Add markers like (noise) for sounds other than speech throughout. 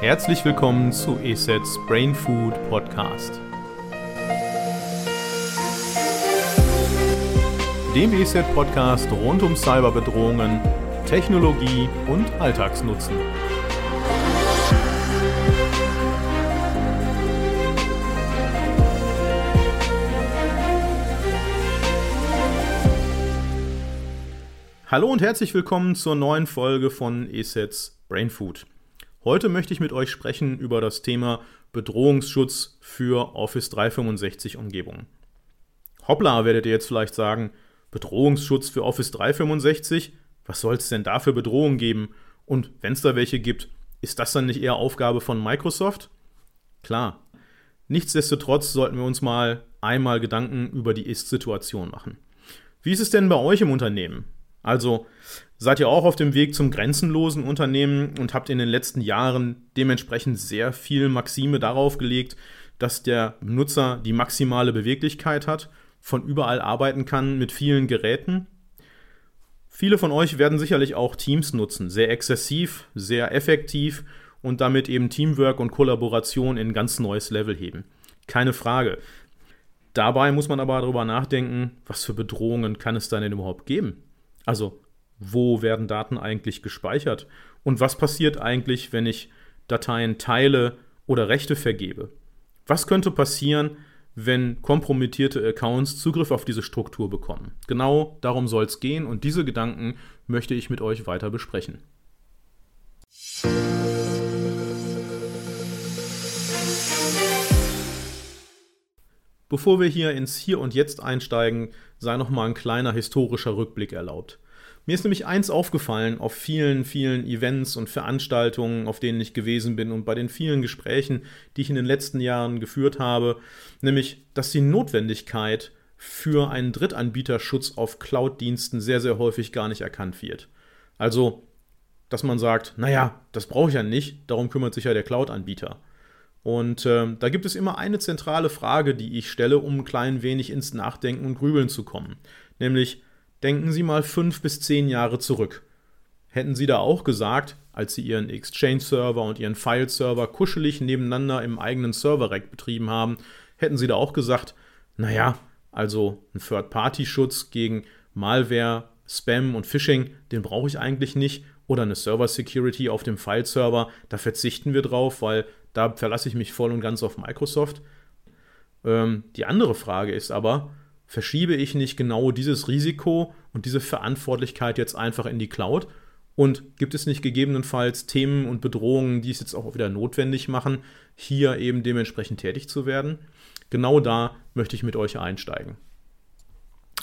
Herzlich willkommen zu ESETs Brain Food Podcast. Dem ESET Podcast rund um Cyberbedrohungen, Technologie und Alltagsnutzen. Hallo und herzlich willkommen zur neuen Folge von ESETs Brain Food. Heute möchte ich mit euch sprechen über das Thema Bedrohungsschutz für Office 365 Umgebungen. Hoppla, werdet ihr jetzt vielleicht sagen, Bedrohungsschutz für Office 365? Was soll es denn da für Bedrohungen geben? Und wenn es da welche gibt, ist das dann nicht eher Aufgabe von Microsoft? Klar. Nichtsdestotrotz sollten wir uns mal einmal Gedanken über die Ist-Situation machen. Wie ist es denn bei euch im Unternehmen? Also seid ihr auch auf dem Weg zum grenzenlosen Unternehmen und habt in den letzten Jahren dementsprechend sehr viel Maxime darauf gelegt, dass der Nutzer die maximale Beweglichkeit hat, von überall arbeiten kann mit vielen Geräten. Viele von euch werden sicherlich auch Teams nutzen, sehr exzessiv, sehr effektiv und damit eben Teamwork und Kollaboration in ein ganz neues Level heben. Keine Frage. Dabei muss man aber darüber nachdenken, was für Bedrohungen kann es da denn überhaupt geben? Also, wo werden Daten eigentlich gespeichert? Und was passiert eigentlich, wenn ich Dateien teile oder Rechte vergebe? Was könnte passieren, wenn kompromittierte Accounts Zugriff auf diese Struktur bekommen? Genau darum soll es gehen und diese Gedanken möchte ich mit euch weiter besprechen. Bevor wir hier ins Hier und Jetzt einsteigen, sei noch mal ein kleiner historischer Rückblick erlaubt. Mir ist nämlich eins aufgefallen auf vielen, vielen Events und Veranstaltungen, auf denen ich gewesen bin und bei den vielen Gesprächen, die ich in den letzten Jahren geführt habe, nämlich, dass die Notwendigkeit für einen Drittanbieterschutz auf Cloud-Diensten sehr, sehr häufig gar nicht erkannt wird. Also, dass man sagt, naja, das brauche ich ja nicht, darum kümmert sich ja der Cloud-Anbieter. Und äh, da gibt es immer eine zentrale Frage, die ich stelle, um ein klein wenig ins Nachdenken und Grübeln zu kommen. Nämlich, denken Sie mal fünf bis zehn Jahre zurück. Hätten Sie da auch gesagt, als Sie Ihren Exchange-Server und Ihren File-Server kuschelig nebeneinander im eigenen Server-Rack betrieben haben, hätten Sie da auch gesagt, naja, also ein Third-Party-Schutz gegen Malware, Spam und Phishing, den brauche ich eigentlich nicht. Oder eine Server-Security auf dem File-Server, da verzichten wir drauf, weil da verlasse ich mich voll und ganz auf Microsoft. Ähm, die andere Frage ist aber, verschiebe ich nicht genau dieses Risiko und diese Verantwortlichkeit jetzt einfach in die Cloud? Und gibt es nicht gegebenenfalls Themen und Bedrohungen, die es jetzt auch wieder notwendig machen, hier eben dementsprechend tätig zu werden? Genau da möchte ich mit euch einsteigen.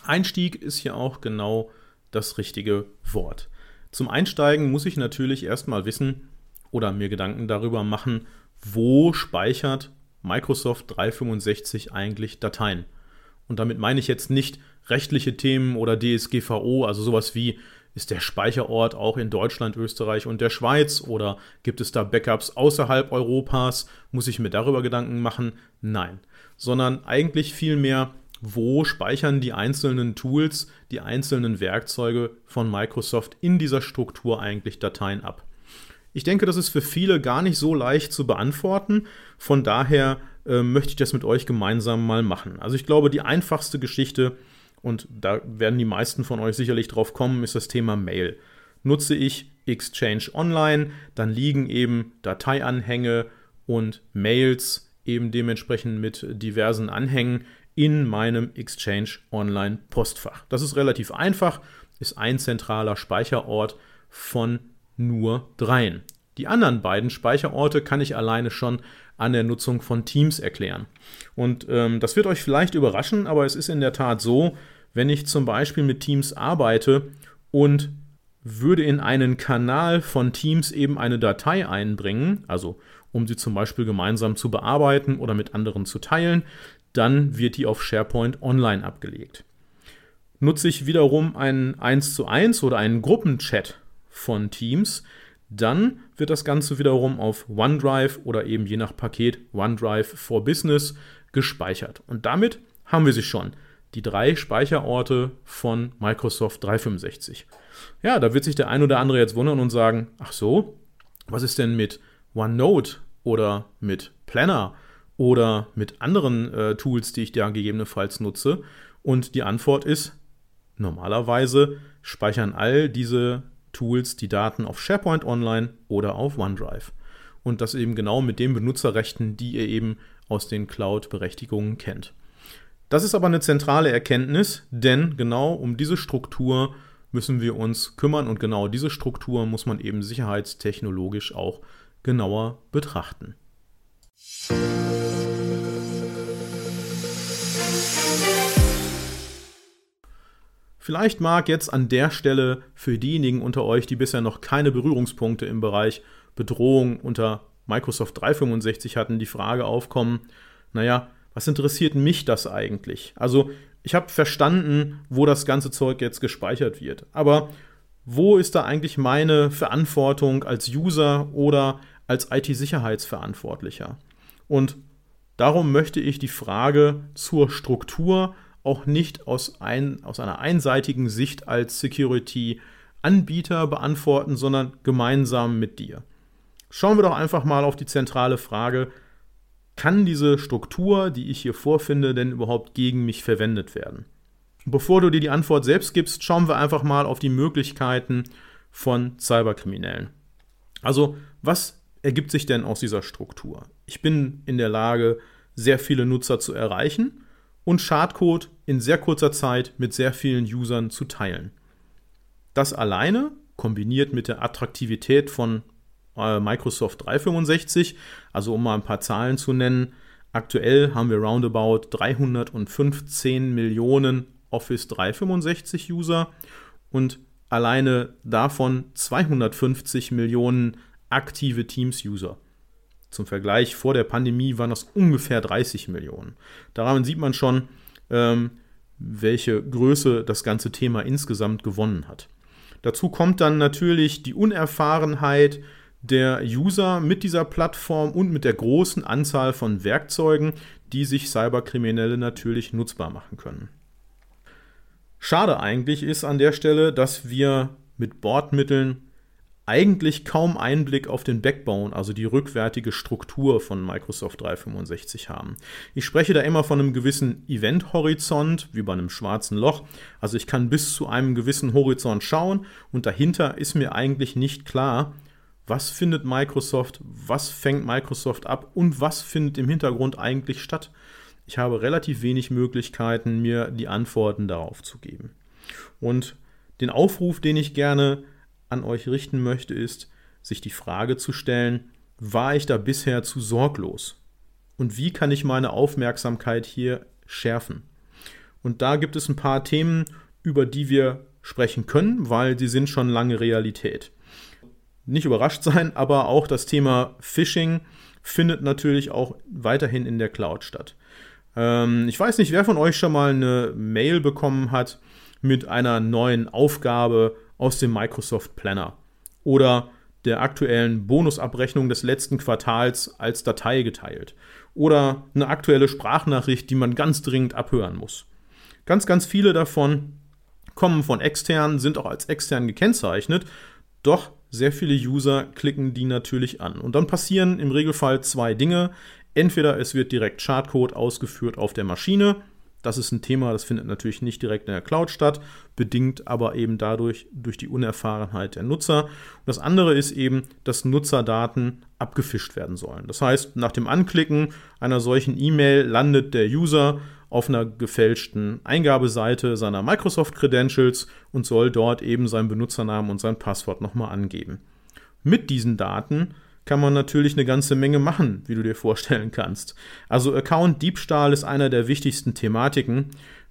Einstieg ist hier auch genau das richtige Wort. Zum Einsteigen muss ich natürlich erstmal wissen oder mir Gedanken darüber machen, wo speichert Microsoft 365 eigentlich Dateien? Und damit meine ich jetzt nicht rechtliche Themen oder DSGVO, also sowas wie, ist der Speicherort auch in Deutschland, Österreich und der Schweiz oder gibt es da Backups außerhalb Europas? Muss ich mir darüber Gedanken machen? Nein, sondern eigentlich vielmehr, wo speichern die einzelnen Tools, die einzelnen Werkzeuge von Microsoft in dieser Struktur eigentlich Dateien ab? Ich denke, das ist für viele gar nicht so leicht zu beantworten. Von daher äh, möchte ich das mit euch gemeinsam mal machen. Also ich glaube, die einfachste Geschichte, und da werden die meisten von euch sicherlich drauf kommen, ist das Thema Mail. Nutze ich Exchange Online, dann liegen eben Dateianhänge und Mails eben dementsprechend mit diversen Anhängen in meinem Exchange Online Postfach. Das ist relativ einfach, ist ein zentraler Speicherort von nur dreien. Die anderen beiden Speicherorte kann ich alleine schon an der Nutzung von Teams erklären. Und ähm, das wird euch vielleicht überraschen, aber es ist in der Tat so, wenn ich zum Beispiel mit Teams arbeite und würde in einen Kanal von Teams eben eine Datei einbringen, also um sie zum Beispiel gemeinsam zu bearbeiten oder mit anderen zu teilen, dann wird die auf SharePoint online abgelegt. Nutze ich wiederum einen 1 zu 1 oder einen Gruppenchat von Teams, dann wird das Ganze wiederum auf OneDrive oder eben je nach Paket OneDrive for Business gespeichert. Und damit haben wir sie schon. Die drei Speicherorte von Microsoft 365. Ja, da wird sich der ein oder andere jetzt wundern und sagen, ach so, was ist denn mit OneNote oder mit Planner oder mit anderen äh, Tools, die ich da gegebenenfalls nutze? Und die Antwort ist, normalerweise speichern all diese Tools die Daten auf SharePoint Online oder auf OneDrive. Und das eben genau mit den Benutzerrechten, die ihr eben aus den Cloud-Berechtigungen kennt. Das ist aber eine zentrale Erkenntnis, denn genau um diese Struktur müssen wir uns kümmern und genau diese Struktur muss man eben sicherheitstechnologisch auch genauer betrachten. Vielleicht mag jetzt an der Stelle für diejenigen unter euch, die bisher noch keine Berührungspunkte im Bereich Bedrohung unter Microsoft 365 hatten, die Frage aufkommen, naja, was interessiert mich das eigentlich? Also ich habe verstanden, wo das ganze Zeug jetzt gespeichert wird. Aber wo ist da eigentlich meine Verantwortung als User oder als IT-Sicherheitsverantwortlicher? Und darum möchte ich die Frage zur Struktur auch nicht aus, ein, aus einer einseitigen Sicht als Security-Anbieter beantworten, sondern gemeinsam mit dir. Schauen wir doch einfach mal auf die zentrale Frage, kann diese Struktur, die ich hier vorfinde, denn überhaupt gegen mich verwendet werden? Bevor du dir die Antwort selbst gibst, schauen wir einfach mal auf die Möglichkeiten von Cyberkriminellen. Also, was ergibt sich denn aus dieser Struktur? Ich bin in der Lage, sehr viele Nutzer zu erreichen und Schadcode in sehr kurzer Zeit mit sehr vielen Usern zu teilen. Das alleine, kombiniert mit der Attraktivität von äh, Microsoft 365. Also um mal ein paar Zahlen zu nennen. Aktuell haben wir roundabout 315 Millionen Office 365 User und alleine davon 250 Millionen aktive Teams-User. Zum Vergleich, vor der Pandemie waren das ungefähr 30 Millionen. Daran sieht man schon, ähm, welche Größe das ganze Thema insgesamt gewonnen hat. Dazu kommt dann natürlich die Unerfahrenheit, der User mit dieser Plattform und mit der großen Anzahl von Werkzeugen, die sich Cyberkriminelle natürlich nutzbar machen können. Schade eigentlich ist an der Stelle, dass wir mit Bordmitteln eigentlich kaum Einblick auf den Backbone, also die rückwärtige Struktur von Microsoft 365 haben. Ich spreche da immer von einem gewissen Event-Horizont, wie bei einem schwarzen Loch. Also ich kann bis zu einem gewissen Horizont schauen und dahinter ist mir eigentlich nicht klar, was findet Microsoft, was fängt Microsoft ab und was findet im Hintergrund eigentlich statt. Ich habe relativ wenig Möglichkeiten, mir die Antworten darauf zu geben. Und den Aufruf, den ich gerne an euch richten möchte, ist, sich die Frage zu stellen, war ich da bisher zu sorglos? Und wie kann ich meine Aufmerksamkeit hier schärfen? Und da gibt es ein paar Themen, über die wir sprechen können, weil sie sind schon lange Realität nicht überrascht sein, (laughs) aber auch das Thema Phishing findet natürlich auch weiterhin in der Cloud statt. Ähm, ich weiß nicht, wer von euch schon mal eine Mail bekommen hat mit einer neuen Aufgabe aus dem Microsoft Planner oder der aktuellen Bonusabrechnung des letzten Quartals als Datei geteilt oder eine aktuelle Sprachnachricht, die man ganz dringend abhören muss. Ganz, ganz viele davon kommen von extern, sind auch als extern gekennzeichnet, doch sehr viele User klicken die natürlich an. Und dann passieren im Regelfall zwei Dinge. Entweder es wird direkt Schadcode ausgeführt auf der Maschine. Das ist ein Thema, das findet natürlich nicht direkt in der Cloud statt, bedingt aber eben dadurch durch die Unerfahrenheit der Nutzer. Und das andere ist eben, dass Nutzerdaten abgefischt werden sollen. Das heißt, nach dem Anklicken einer solchen E-Mail landet der User auf einer gefälschten Eingabeseite seiner Microsoft Credentials und soll dort eben seinen Benutzernamen und sein Passwort nochmal angeben. Mit diesen Daten kann man natürlich eine ganze Menge machen, wie du dir vorstellen kannst. Also Account-Diebstahl ist einer der wichtigsten Thematiken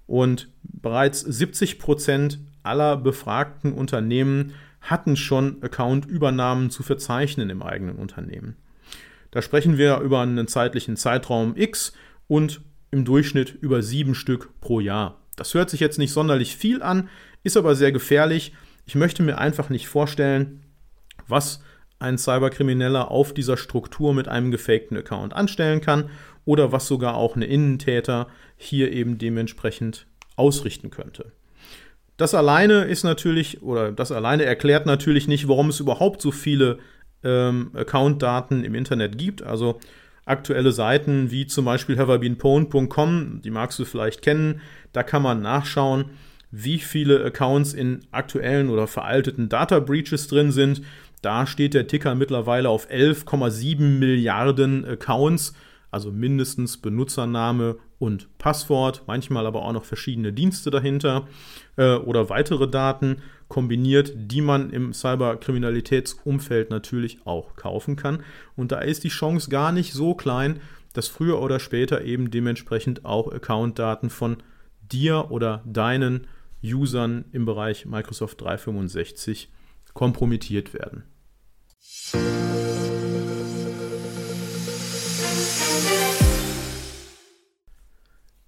und bereits 70 Prozent aller befragten Unternehmen hatten schon Account-Übernahmen zu verzeichnen im eigenen Unternehmen. Da sprechen wir über einen zeitlichen Zeitraum X und im Durchschnitt über sieben Stück pro Jahr. Das hört sich jetzt nicht sonderlich viel an, ist aber sehr gefährlich. Ich möchte mir einfach nicht vorstellen, was ein Cyberkrimineller auf dieser Struktur mit einem gefakten Account anstellen kann oder was sogar auch eine Innentäter hier eben dementsprechend ausrichten könnte. Das alleine ist natürlich oder das alleine erklärt natürlich nicht, warum es überhaupt so viele ähm, Account-Daten im Internet gibt. Also aktuelle Seiten wie zum Beispiel haverbeenpwned.com, die magst du vielleicht kennen. Da kann man nachschauen, wie viele Accounts in aktuellen oder veralteten Data Breaches drin sind. Da steht der Ticker mittlerweile auf 11,7 Milliarden Accounts, also mindestens Benutzername und Passwort, manchmal aber auch noch verschiedene Dienste dahinter äh, oder weitere Daten kombiniert, die man im Cyberkriminalitätsumfeld natürlich auch kaufen kann. Und da ist die Chance gar nicht so klein, dass früher oder später eben dementsprechend auch Accountdaten von dir oder deinen Usern im Bereich Microsoft 365 kompromittiert werden.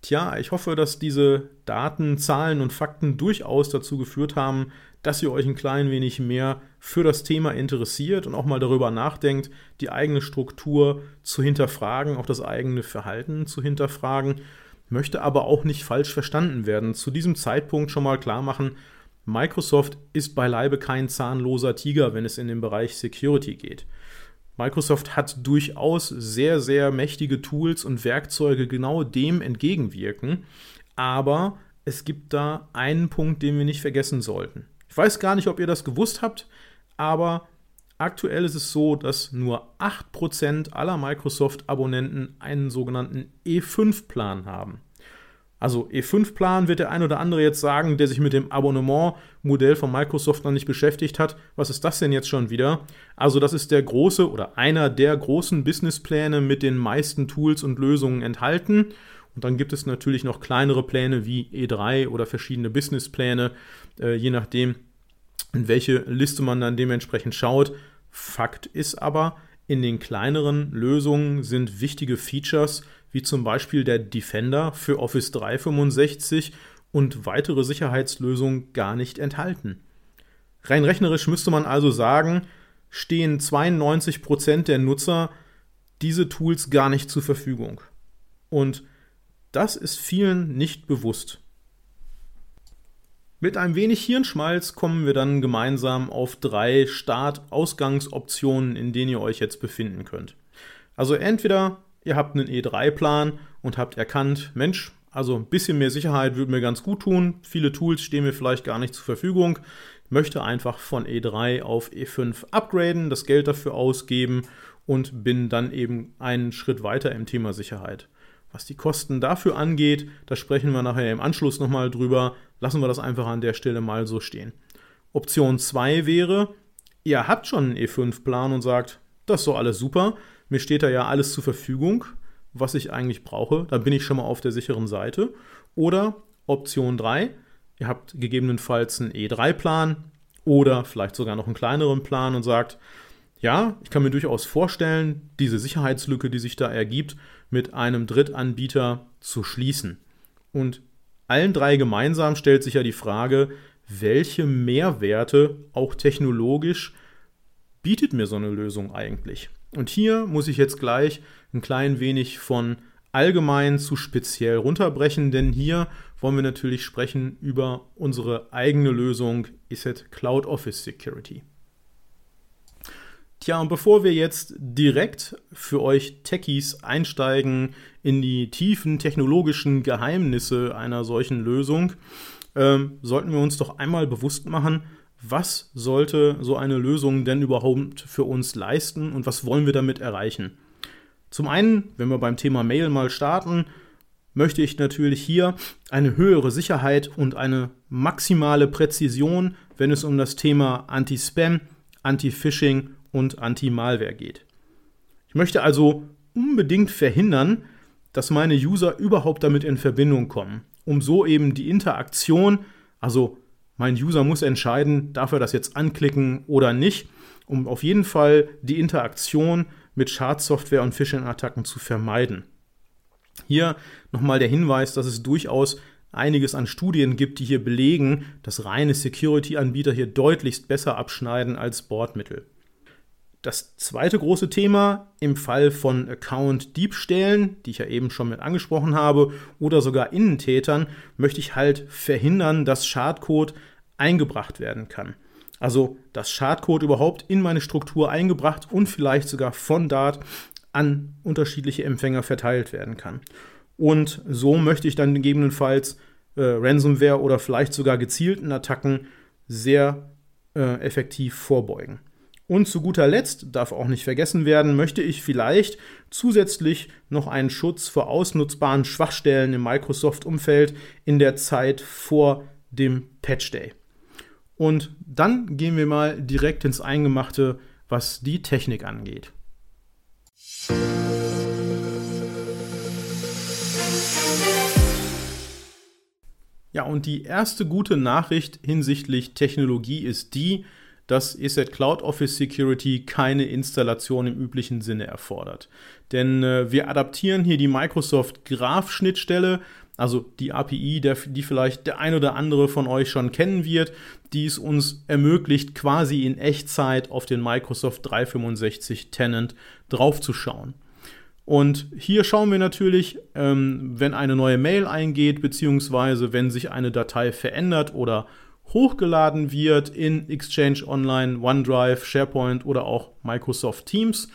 Tja, ich hoffe, dass diese Daten, Zahlen und Fakten durchaus dazu geführt haben, dass ihr euch ein klein wenig mehr für das Thema interessiert und auch mal darüber nachdenkt, die eigene Struktur zu hinterfragen, auch das eigene Verhalten zu hinterfragen, möchte aber auch nicht falsch verstanden werden. Zu diesem Zeitpunkt schon mal klar machen, Microsoft ist beileibe kein zahnloser Tiger, wenn es in den Bereich Security geht. Microsoft hat durchaus sehr, sehr mächtige Tools und Werkzeuge genau dem entgegenwirken. Aber es gibt da einen Punkt, den wir nicht vergessen sollten. Ich weiß gar nicht, ob ihr das gewusst habt, aber aktuell ist es so, dass nur 8% aller Microsoft-Abonnenten einen sogenannten E5-Plan haben. Also E5-Plan wird der ein oder andere jetzt sagen, der sich mit dem Abonnement-Modell von Microsoft noch nicht beschäftigt hat. Was ist das denn jetzt schon wieder? Also das ist der große oder einer der großen Businesspläne mit den meisten Tools und Lösungen enthalten. Und dann gibt es natürlich noch kleinere Pläne wie E3 oder verschiedene Businesspläne, äh, je nachdem, in welche Liste man dann dementsprechend schaut. Fakt ist aber, in den kleineren Lösungen sind wichtige Features wie zum Beispiel der Defender für Office 365 und weitere Sicherheitslösungen gar nicht enthalten. Rein rechnerisch müsste man also sagen, stehen 92% der Nutzer diese Tools gar nicht zur Verfügung. Und das ist vielen nicht bewusst. Mit ein wenig Hirnschmalz kommen wir dann gemeinsam auf drei Start-Ausgangsoptionen, in denen ihr euch jetzt befinden könnt. Also entweder ihr habt einen E3-Plan und habt erkannt, Mensch, also ein bisschen mehr Sicherheit würde mir ganz gut tun. Viele Tools stehen mir vielleicht gar nicht zur Verfügung. Ich möchte einfach von E3 auf E5 upgraden, das Geld dafür ausgeben und bin dann eben einen Schritt weiter im Thema Sicherheit. Was die Kosten dafür angeht, da sprechen wir nachher im Anschluss nochmal drüber. Lassen wir das einfach an der Stelle mal so stehen. Option 2 wäre, ihr habt schon einen E5-Plan und sagt, das ist so alles super, mir steht da ja alles zur Verfügung, was ich eigentlich brauche. Da bin ich schon mal auf der sicheren Seite. Oder Option 3, ihr habt gegebenenfalls einen E3-Plan oder vielleicht sogar noch einen kleineren Plan und sagt, ja, ich kann mir durchaus vorstellen, diese Sicherheitslücke, die sich da ergibt, mit einem Drittanbieter zu schließen. Und allen drei gemeinsam stellt sich ja die Frage, welche Mehrwerte, auch technologisch, bietet mir so eine Lösung eigentlich? Und hier muss ich jetzt gleich ein klein wenig von allgemein zu speziell runterbrechen, denn hier wollen wir natürlich sprechen über unsere eigene Lösung ESET Cloud Office Security. Tja, und bevor wir jetzt direkt für euch Techies einsteigen in die tiefen technologischen Geheimnisse einer solchen Lösung, ähm, sollten wir uns doch einmal bewusst machen, was sollte so eine Lösung denn überhaupt für uns leisten und was wollen wir damit erreichen? Zum einen, wenn wir beim Thema Mail mal starten, möchte ich natürlich hier eine höhere Sicherheit und eine maximale Präzision, wenn es um das Thema Anti-Spam, Anti-Phishing und Anti-Malware geht. Ich möchte also unbedingt verhindern, dass meine User überhaupt damit in Verbindung kommen, um so eben die Interaktion, also mein User muss entscheiden, darf er das jetzt anklicken oder nicht, um auf jeden Fall die Interaktion mit Schadsoftware und Phishing-Attacken zu vermeiden. Hier nochmal der Hinweis, dass es durchaus einiges an Studien gibt, die hier belegen, dass reine Security-Anbieter hier deutlichst besser abschneiden als Bordmittel. Das zweite große Thema im Fall von Account-Diebstählen, die ich ja eben schon mit angesprochen habe, oder sogar Innentätern, möchte ich halt verhindern, dass Schadcode eingebracht werden kann. Also das Schadcode überhaupt in meine Struktur eingebracht und vielleicht sogar von Dart an unterschiedliche Empfänger verteilt werden kann. Und so möchte ich dann gegebenenfalls äh, Ransomware oder vielleicht sogar gezielten Attacken sehr äh, effektiv vorbeugen. Und zu guter Letzt, darf auch nicht vergessen werden, möchte ich vielleicht zusätzlich noch einen Schutz vor ausnutzbaren Schwachstellen im Microsoft-Umfeld in der Zeit vor dem Patch Day. Und dann gehen wir mal direkt ins Eingemachte, was die Technik angeht. Ja, und die erste gute Nachricht hinsichtlich Technologie ist die, dass ESET Cloud Office Security keine Installation im üblichen Sinne erfordert. Denn äh, wir adaptieren hier die Microsoft Graph Schnittstelle, also die API, der, die vielleicht der ein oder andere von euch schon kennen wird, die es uns ermöglicht, quasi in Echtzeit auf den Microsoft 365 Tenant draufzuschauen. Und hier schauen wir natürlich, ähm, wenn eine neue Mail eingeht, beziehungsweise wenn sich eine Datei verändert oder hochgeladen wird in Exchange Online, OneDrive, SharePoint oder auch Microsoft Teams,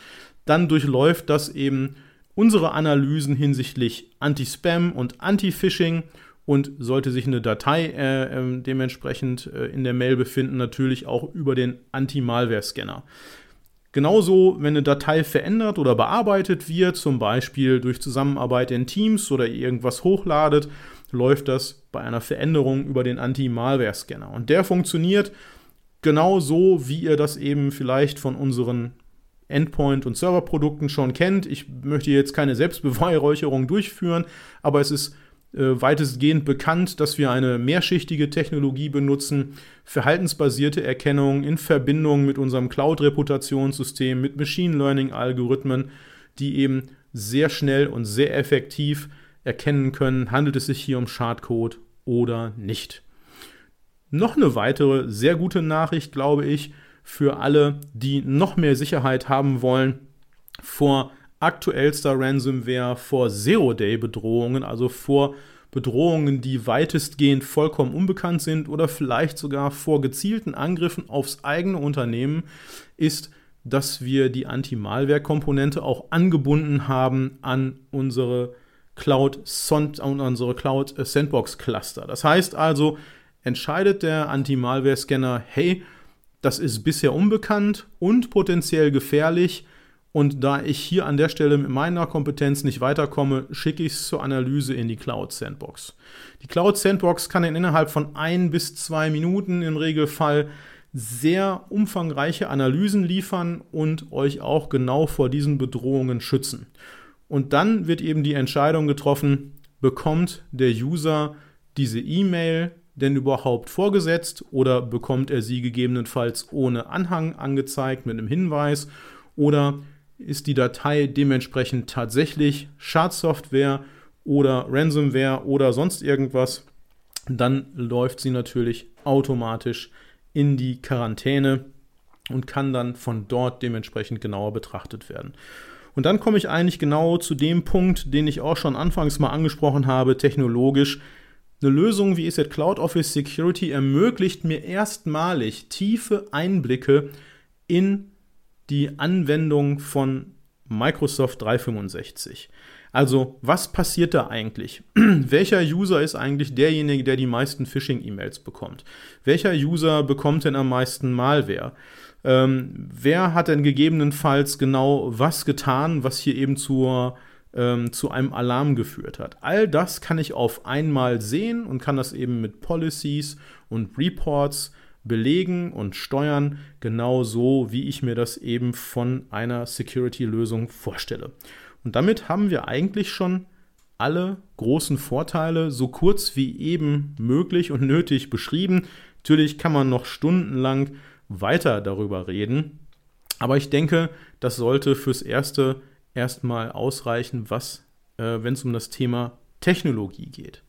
dann durchläuft das eben unsere Analysen hinsichtlich Anti-Spam und Anti-Phishing und sollte sich eine Datei äh, äh, dementsprechend äh, in der Mail befinden, natürlich auch über den Anti-Malware-Scanner. Genauso, wenn eine Datei verändert oder bearbeitet wird, zum Beispiel durch Zusammenarbeit in Teams oder irgendwas hochladet, läuft das bei einer Veränderung über den Anti-Malware-Scanner. Und der funktioniert genau so, wie ihr das eben vielleicht von unseren Endpoint- und Serverprodukten schon kennt. Ich möchte jetzt keine Selbstbeweihräucherung durchführen, aber es ist äh, weitestgehend bekannt, dass wir eine mehrschichtige Technologie benutzen, verhaltensbasierte Erkennung in Verbindung mit unserem Cloud-Reputationssystem, mit Machine Learning-Algorithmen, die eben sehr schnell und sehr effektiv erkennen können, handelt es sich hier um Schadcode oder nicht. Noch eine weitere sehr gute Nachricht, glaube ich, für alle, die noch mehr Sicherheit haben wollen vor aktuellster Ransomware vor Zero-Day-Bedrohungen, also vor Bedrohungen, die weitestgehend vollkommen unbekannt sind oder vielleicht sogar vor gezielten Angriffen aufs eigene Unternehmen, ist, dass wir die Anti-Malware-Komponente auch angebunden haben an unsere Cloud, an unsere Cloud Sandbox Cluster. Das heißt also, entscheidet der Anti-Malware-Scanner, hey, das ist bisher unbekannt und potenziell gefährlich, und da ich hier an der Stelle mit meiner Kompetenz nicht weiterkomme, schicke ich es zur Analyse in die Cloud Sandbox. Die Cloud Sandbox kann innerhalb von ein bis zwei Minuten im Regelfall sehr umfangreiche Analysen liefern und euch auch genau vor diesen Bedrohungen schützen. Und dann wird eben die Entscheidung getroffen, bekommt der User diese E-Mail denn überhaupt vorgesetzt oder bekommt er sie gegebenenfalls ohne Anhang angezeigt mit einem Hinweis oder ist die Datei dementsprechend tatsächlich Schadsoftware oder Ransomware oder sonst irgendwas, dann läuft sie natürlich automatisch in die Quarantäne und kann dann von dort dementsprechend genauer betrachtet werden. Und dann komme ich eigentlich genau zu dem Punkt, den ich auch schon anfangs mal angesprochen habe, technologisch. Eine Lösung wie ESET Cloud Office Security ermöglicht mir erstmalig tiefe Einblicke in die Anwendung von Microsoft 365. Also, was passiert da eigentlich? (clears throat) Welcher User ist eigentlich derjenige, der die meisten Phishing-E-Mails bekommt? Welcher User bekommt denn am meisten Malware? Ähm, wer hat denn gegebenenfalls genau was getan, was hier eben zur, ähm, zu einem Alarm geführt hat? All das kann ich auf einmal sehen und kann das eben mit Policies und Reports belegen und steuern, genauso wie ich mir das eben von einer Security-Lösung vorstelle. Und damit haben wir eigentlich schon alle großen Vorteile so kurz wie eben möglich und nötig beschrieben. Natürlich kann man noch stundenlang weiter darüber reden, aber ich denke, das sollte fürs Erste erstmal ausreichen, was, äh, wenn es um das Thema Technologie geht.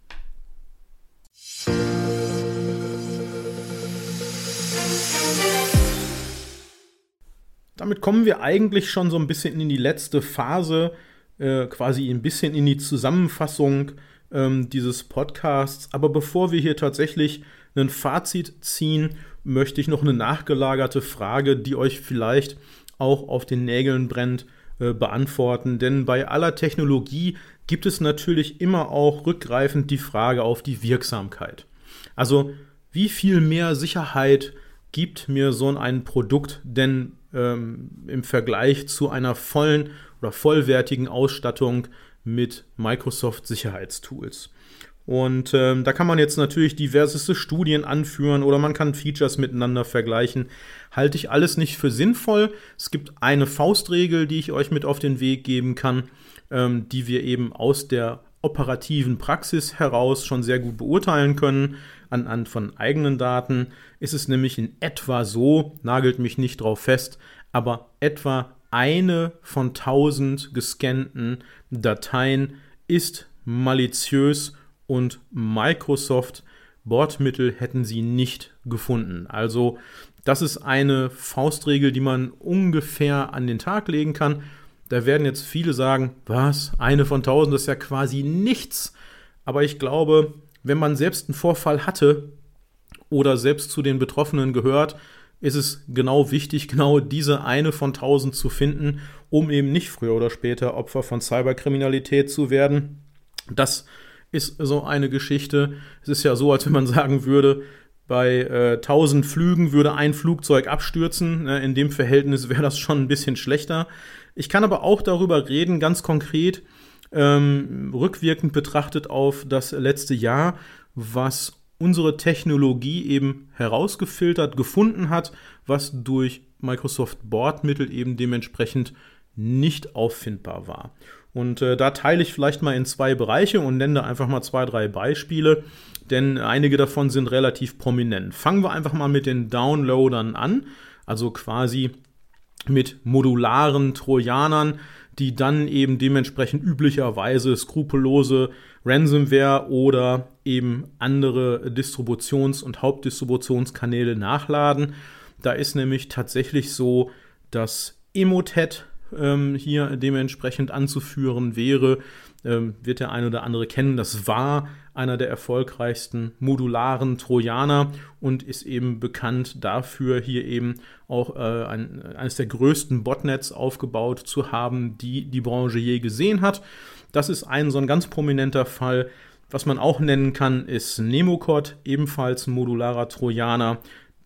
Damit kommen wir eigentlich schon so ein bisschen in die letzte Phase, äh, quasi ein bisschen in die Zusammenfassung ähm, dieses Podcasts. Aber bevor wir hier tatsächlich ein Fazit ziehen, möchte ich noch eine nachgelagerte Frage, die euch vielleicht auch auf den Nägeln brennt, äh, beantworten. Denn bei aller Technologie gibt es natürlich immer auch rückgreifend die Frage auf die Wirksamkeit. Also wie viel mehr Sicherheit gibt mir so ein Produkt denn ähm, im Vergleich zu einer vollen oder vollwertigen Ausstattung mit Microsoft Sicherheitstools? Und ähm, da kann man jetzt natürlich diverseste Studien anführen oder man kann Features miteinander vergleichen. Halte ich alles nicht für sinnvoll. Es gibt eine Faustregel, die ich euch mit auf den Weg geben kann, ähm, die wir eben aus der operativen Praxis heraus schon sehr gut beurteilen können. Anhand von eigenen Daten ist es nämlich in etwa so, nagelt mich nicht drauf fest, aber etwa eine von 1000 gescannten Dateien ist maliziös und Microsoft Bordmittel hätten sie nicht gefunden. Also das ist eine Faustregel, die man ungefähr an den Tag legen kann. Da werden jetzt viele sagen, was, eine von tausend ist ja quasi nichts. Aber ich glaube, wenn man selbst einen Vorfall hatte oder selbst zu den Betroffenen gehört, ist es genau wichtig, genau diese eine von tausend zu finden, um eben nicht früher oder später Opfer von Cyberkriminalität zu werden. Das ist so eine Geschichte. Es ist ja so, als wenn man sagen würde, bei äh, 1000 Flügen würde ein Flugzeug abstürzen. Äh, in dem Verhältnis wäre das schon ein bisschen schlechter. Ich kann aber auch darüber reden, ganz konkret, ähm, rückwirkend betrachtet auf das letzte Jahr, was unsere Technologie eben herausgefiltert, gefunden hat, was durch Microsoft Bordmittel eben dementsprechend nicht auffindbar war. Und äh, da teile ich vielleicht mal in zwei Bereiche und nenne einfach mal zwei, drei Beispiele, denn einige davon sind relativ prominent. Fangen wir einfach mal mit den Downloadern an, also quasi mit modularen Trojanern, die dann eben dementsprechend üblicherweise skrupellose Ransomware oder eben andere Distributions- und Hauptdistributionskanäle nachladen. Da ist nämlich tatsächlich so, dass Emotet ähm, hier dementsprechend anzuführen wäre, ähm, wird der ein oder andere kennen. Das war einer der erfolgreichsten modularen Trojaner und ist eben bekannt dafür, hier eben auch äh, ein, eines der größten Botnets aufgebaut zu haben, die die Branche je gesehen hat. Das ist ein so ein ganz prominenter Fall. Was man auch nennen kann, ist Nemocod, ebenfalls ein modularer Trojaner,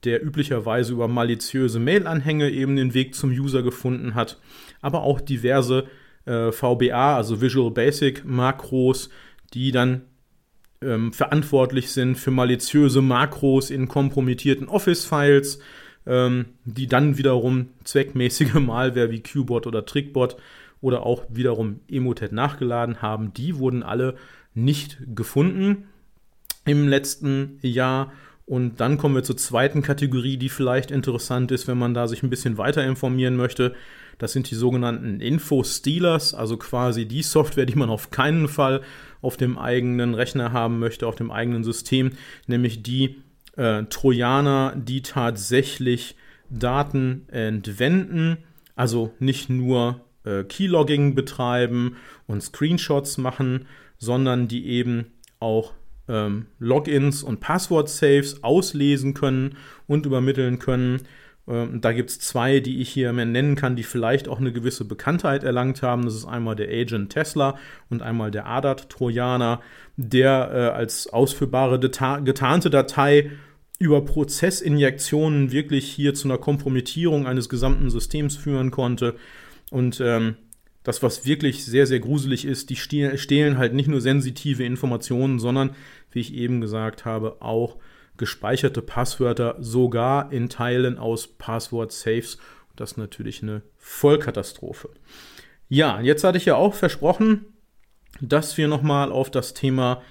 der üblicherweise über maliziöse Mail-Anhänge eben den Weg zum User gefunden hat, aber auch diverse äh, VBA, also Visual Basic Makros, die dann ähm, verantwortlich sind für maliziöse Makros in kompromittierten Office-Files, ähm, die dann wiederum zweckmäßige (laughs) Malware wie Qbot oder Trickbot oder auch wiederum Emotet nachgeladen haben. Die wurden alle nicht gefunden im letzten Jahr und dann kommen wir zur zweiten Kategorie, die vielleicht interessant ist, wenn man da sich ein bisschen weiter informieren möchte. Das sind die sogenannten Info-Stealers, also quasi die Software, die man auf keinen Fall auf dem eigenen Rechner haben möchte, auf dem eigenen System, nämlich die äh, Trojaner, die tatsächlich Daten entwenden, also nicht nur äh, Keylogging betreiben und Screenshots machen, sondern die eben auch ähm, Logins und Passwort-Saves auslesen können und übermitteln können. Ähm, da gibt es zwei, die ich hier mehr nennen kann, die vielleicht auch eine gewisse Bekanntheit erlangt haben. Das ist einmal der Agent Tesla und einmal der ADAT-Trojaner, der äh, als ausführbare getarnte Datei über Prozessinjektionen wirklich hier zu einer Kompromittierung eines gesamten Systems führen konnte. Und ähm, das, was wirklich sehr, sehr gruselig ist, die stehlen halt nicht nur sensitive Informationen, sondern, wie ich eben gesagt habe, auch gespeicherte Passwörter, sogar in Teilen aus Passwort-Saves. Das ist natürlich eine Vollkatastrophe. Ja, jetzt hatte ich ja auch versprochen, dass wir nochmal auf das Thema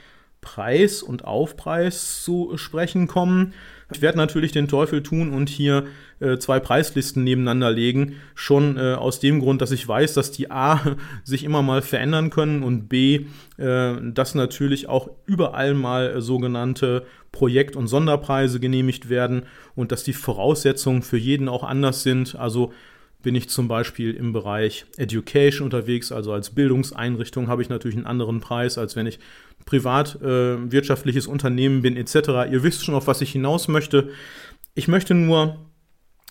Preis und Aufpreis zu sprechen kommen. Ich werde natürlich den Teufel tun und hier äh, zwei Preislisten nebeneinander legen. Schon äh, aus dem Grund, dass ich weiß, dass die A (laughs) sich immer mal verändern können und B, äh, dass natürlich auch überall mal sogenannte Projekt- und Sonderpreise genehmigt werden und dass die Voraussetzungen für jeden auch anders sind. Also bin ich zum Beispiel im Bereich Education unterwegs, also als Bildungseinrichtung habe ich natürlich einen anderen Preis, als wenn ich privat äh, Unternehmen bin etc. Ihr wisst schon, auf was ich hinaus möchte. Ich möchte nur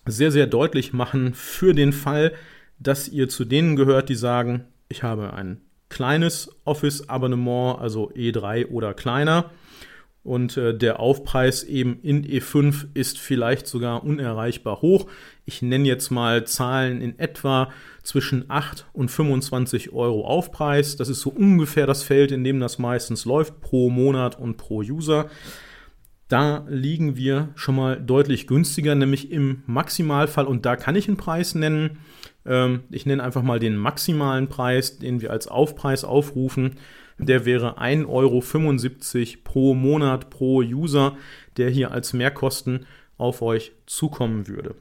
sehr, sehr deutlich machen für den Fall, dass ihr zu denen gehört, die sagen, ich habe ein kleines Office-Abonnement, also E3 oder kleiner und äh, der Aufpreis eben in E5 ist vielleicht sogar unerreichbar hoch. Ich nenne jetzt mal Zahlen in etwa zwischen 8 und 25 Euro Aufpreis. Das ist so ungefähr das Feld, in dem das meistens läuft, pro Monat und pro User. Da liegen wir schon mal deutlich günstiger, nämlich im Maximalfall, und da kann ich einen Preis nennen. Ähm, ich nenne einfach mal den maximalen Preis, den wir als Aufpreis aufrufen der wäre 1,75 Euro pro Monat pro User, der hier als Mehrkosten auf euch zukommen würde.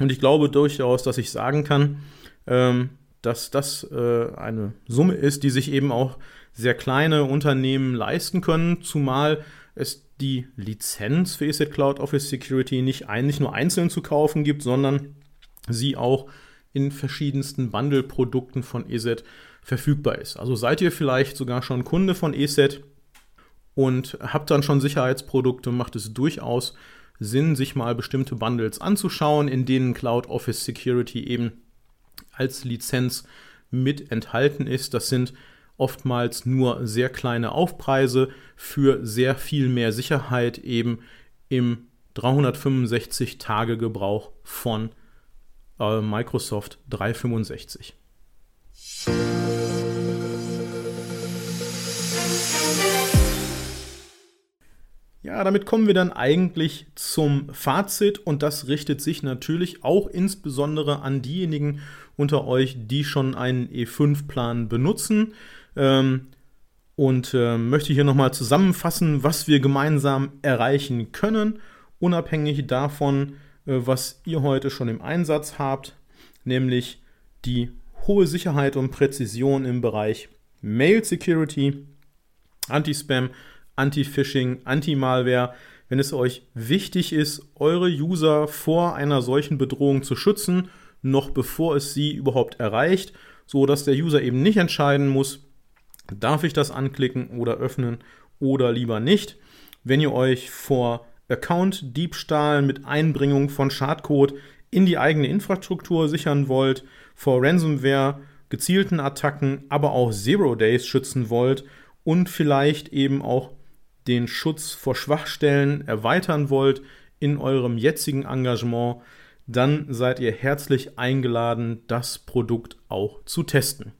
Und ich glaube durchaus, dass ich sagen kann, ähm, dass das äh, eine Summe ist, die sich eben auch sehr kleine Unternehmen leisten können, zumal es die Lizenz für ESET Cloud Office Security nicht, ein, nicht nur einzeln zu kaufen gibt, sondern sie auch in verschiedensten Bundle-Produkten von ESET verfügbar ist. Also seid ihr vielleicht sogar schon Kunde von ESET und habt dann schon Sicherheitsprodukte, macht es durchaus Sinn, sich mal bestimmte Bundles anzuschauen, in denen Cloud Office Security eben als Lizenz mit enthalten ist. Das sind oftmals nur sehr kleine Aufpreise für sehr viel mehr Sicherheit eben im 365 Tage Gebrauch von äh, Microsoft 365. Ja, damit kommen wir dann eigentlich zum Fazit und das richtet sich natürlich auch insbesondere an diejenigen unter euch, die schon einen E5-Plan benutzen. Ähm, und äh, möchte hier nochmal zusammenfassen, was wir gemeinsam erreichen können, unabhängig davon, äh, was ihr heute schon im Einsatz habt, nämlich die hohe Sicherheit und Präzision im Bereich Mail Security, Anti-Spam, Anti-Phishing, Anti-Malware. Wenn es euch wichtig ist, eure User vor einer solchen Bedrohung zu schützen, noch bevor es sie überhaupt erreicht, so dass der User eben nicht entscheiden muss, darf ich das anklicken oder öffnen oder lieber nicht. Wenn ihr euch vor Account-Diebstahl mit Einbringung von Schadcode in die eigene Infrastruktur sichern wollt, vor Ransomware, gezielten Attacken, aber auch Zero Days schützen wollt und vielleicht eben auch den Schutz vor Schwachstellen erweitern wollt in eurem jetzigen Engagement, dann seid ihr herzlich eingeladen, das Produkt auch zu testen.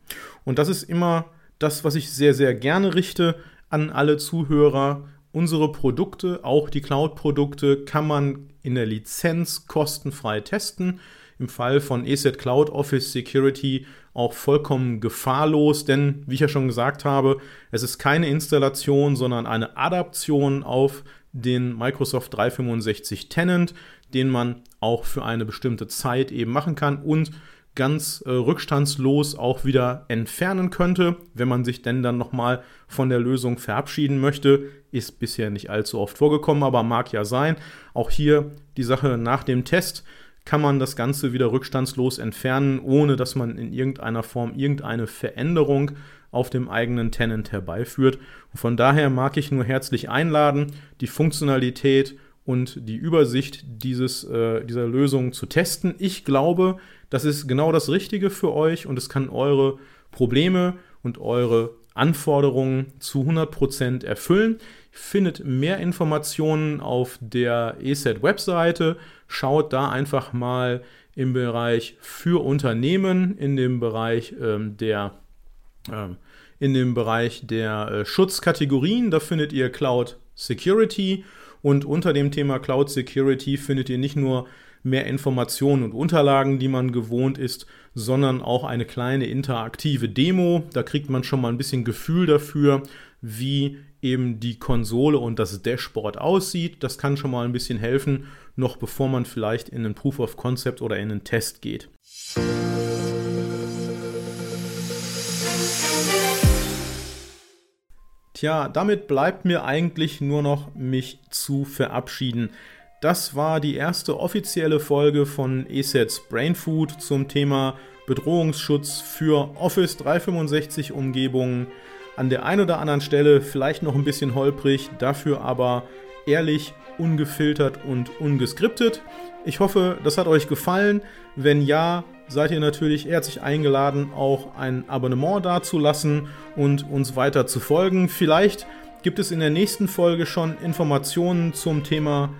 Und das ist immer das, was ich sehr, sehr gerne richte an alle Zuhörer. Unsere Produkte, auch die Cloud-Produkte, kann man in der Lizenz kostenfrei testen. Im Fall von ESET Cloud Office Security auch vollkommen gefahrlos, denn wie ich ja schon gesagt habe, es ist keine Installation, sondern eine Adaption auf den Microsoft 365 Tenant, den man auch für eine bestimmte Zeit eben machen kann und ganz äh, rückstandslos auch wieder entfernen könnte, wenn man sich denn dann nochmal von der Lösung verabschieden möchte. Ist bisher nicht allzu oft vorgekommen, aber mag ja sein. Auch hier die Sache nach dem Test kann man das Ganze wieder rückstandslos entfernen, ohne dass man in irgendeiner Form irgendeine Veränderung auf dem eigenen Tenant herbeiführt. Und von daher mag ich nur herzlich einladen, die Funktionalität und die Übersicht dieses, äh, dieser Lösung zu testen. Ich glaube, das ist genau das Richtige für euch und es kann eure Probleme und eure Anforderungen zu 100% erfüllen. Findet mehr Informationen auf der ESET-Webseite. Schaut da einfach mal im Bereich für Unternehmen, in dem Bereich ähm, der ähm, in dem Bereich der äh, Schutzkategorien. Da findet ihr Cloud Security und unter dem Thema Cloud Security findet ihr nicht nur mehr Informationen und Unterlagen, die man gewohnt ist, sondern auch eine kleine interaktive Demo. Da kriegt man schon mal ein bisschen Gefühl dafür, wie eben die Konsole und das Dashboard aussieht. Das kann schon mal ein bisschen helfen, noch bevor man vielleicht in einen Proof of Concept oder in einen Test geht. Tja, damit bleibt mir eigentlich nur noch mich zu verabschieden. Das war die erste offizielle Folge von ESET's Brain Food zum Thema Bedrohungsschutz für Office 365 Umgebungen. An der einen oder anderen Stelle vielleicht noch ein bisschen holprig, dafür aber ehrlich, ungefiltert und ungeskriptet. Ich hoffe, das hat euch gefallen. Wenn ja, seid ihr natürlich herzlich eingeladen, auch ein Abonnement dazulassen und uns weiter zu folgen. Vielleicht gibt es in der nächsten Folge schon Informationen zum Thema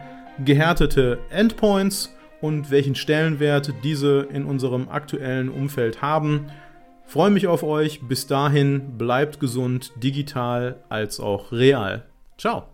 gehärtete Endpoints und welchen Stellenwert diese in unserem aktuellen Umfeld haben. Freue mich auf euch. Bis dahin bleibt gesund, digital als auch real. Ciao.